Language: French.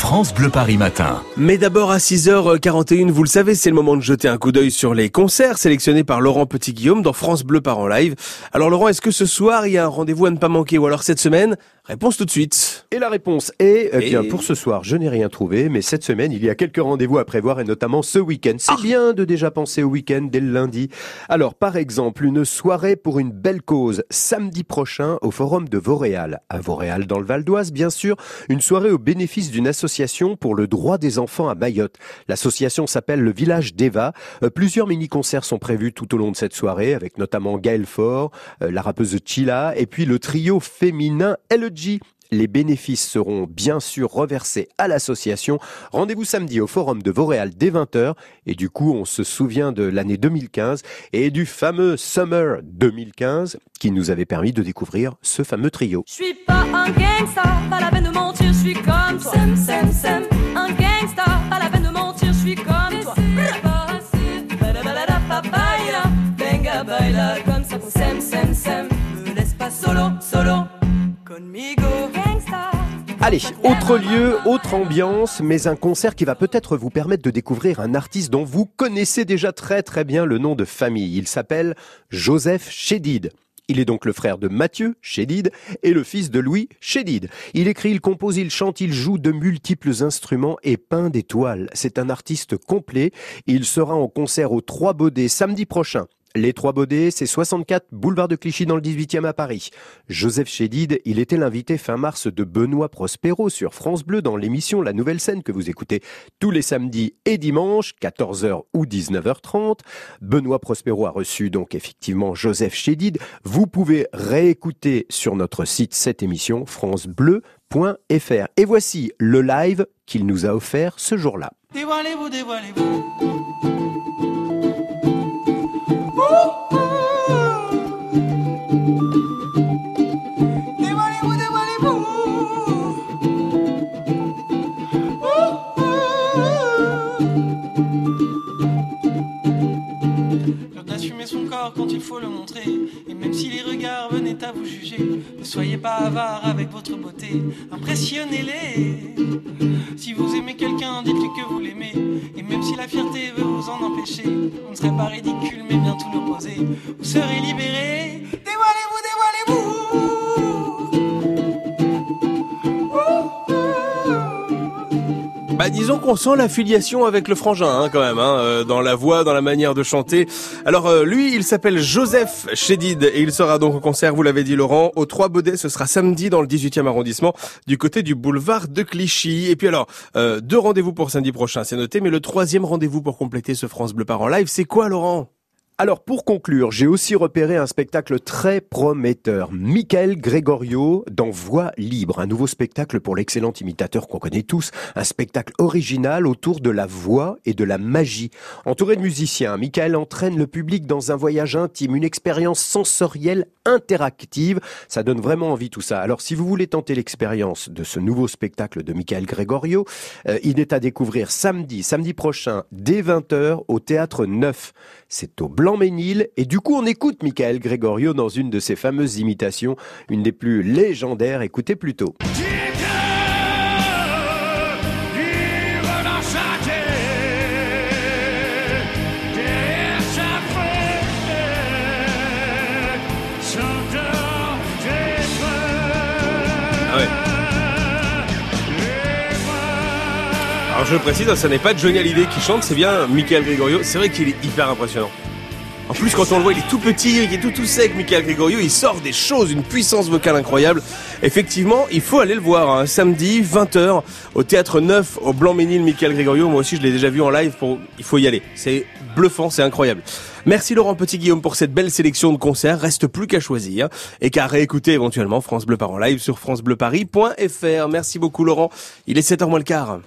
France Bleu Paris Matin. Mais d'abord à 6h41, vous le savez, c'est le moment de jeter un coup d'œil sur les concerts sélectionnés par Laurent Petit-Guillaume dans France Bleu Par en live. Alors Laurent, est-ce que ce soir il y a un rendez-vous à ne pas manquer ou alors cette semaine? Réponse tout de suite. Et la réponse est, eh bien, Et- pour ce soir, je n'ai rien trouvé, mais cette semaine, il y a quelques rendez-vous à prévoir et notamment ce week-end. C'est bien de déjà penser au week-end dès le lundi. Alors, par exemple, une soirée pour une belle cause, samedi prochain au Forum de Vauréal. À Vauréal, dans le Val d'Oise, bien sûr, une soirée au bénéfice d'une association pour le droit des enfants à Mayotte. L'association s'appelle le Village d'Eva. Euh, plusieurs mini-concerts sont prévus tout au long de cette soirée, avec notamment Gaël Faure, euh, la rappeuse Chila, et puis le trio féminin LG. Les bénéfices seront bien sûr reversés à l'association. Rendez-vous samedi au Forum de Vauréal dès 20h. Et du coup, on se souvient de l'année 2015 et du fameux Summer 2015 qui nous avait permis de découvrir ce fameux trio. Je suis pas un pas la peine de mentir, Allez, autre lieu, autre ambiance, mais un concert qui va peut-être vous permettre de découvrir un artiste dont vous connaissez déjà très très bien le nom de famille. Il s'appelle Joseph Chédid. Il est donc le frère de Mathieu Chédid et le fils de Louis Chédid. Il écrit, il compose, il chante, il joue de multiples instruments et peint des toiles. C'est un artiste complet. Il sera en concert aux Trois Baudets samedi prochain. Les Trois Baudets, c'est 64 boulevard de Clichy dans le 18e à Paris. Joseph Chédid, il était l'invité fin mars de Benoît Prospero sur France Bleu dans l'émission La Nouvelle Scène que vous écoutez tous les samedis et dimanches, 14h ou 19h30. Benoît Prospero a reçu donc effectivement Joseph Chédid. Vous pouvez réécouter sur notre site cette émission francebleu.fr. Et voici le live qu'il nous a offert ce jour-là. Dévoilez-vous, dévoilez-vous. On ne serait pas ridicule, mais bien tout l'opposé. Vous serez libéré. Bah disons qu'on sent l'affiliation avec le frangin hein, quand même, hein, euh, dans la voix, dans la manière de chanter. Alors euh, lui, il s'appelle Joseph Chédid et il sera donc au concert, vous l'avez dit Laurent, au Trois Baudets. Ce sera samedi dans le 18e arrondissement, du côté du boulevard de Clichy. Et puis alors, euh, deux rendez-vous pour samedi prochain, c'est noté, mais le troisième rendez-vous pour compléter ce France Bleu Par en live, c'est quoi Laurent? Alors pour conclure, j'ai aussi repéré un spectacle très prometteur. Michael Gregorio dans Voix libre, un nouveau spectacle pour l'excellent imitateur qu'on connaît tous, un spectacle original autour de la voix et de la magie. Entouré de musiciens, Michael entraîne le public dans un voyage intime, une expérience sensorielle interactive. Ça donne vraiment envie tout ça. Alors si vous voulez tenter l'expérience de ce nouveau spectacle de Michael Gregorio, euh, il est à découvrir samedi, samedi prochain, dès 20h au Théâtre Neuf. C'est au Blanc-Ménil et du coup on écoute Michael Gregorio dans une de ses fameuses imitations, une des plus légendaires, écoutez plutôt. Ah. Alors je précise, hein, ce n'est pas Johnny Hallyday qui chante, c'est bien Michael Gregorio. C'est vrai qu'il est hyper impressionnant. En plus, quand on le voit, il est tout petit, il est tout tout sec, Michael Gregorio, il sort des choses, une puissance vocale incroyable. Effectivement, il faut aller le voir, hein, samedi, 20h, au Théâtre Neuf, au Blanc-Ménil, Michael Gregorio. Moi aussi, je l'ai déjà vu en live, pour... il faut y aller. C'est bluffant, c'est incroyable. Merci Laurent Petit-Guillaume pour cette belle sélection de concerts. Reste plus qu'à choisir et qu'à réécouter éventuellement France Bleu Par en live sur francebleuparis.fr. Merci beaucoup Laurent. Il est 7h moins le quart.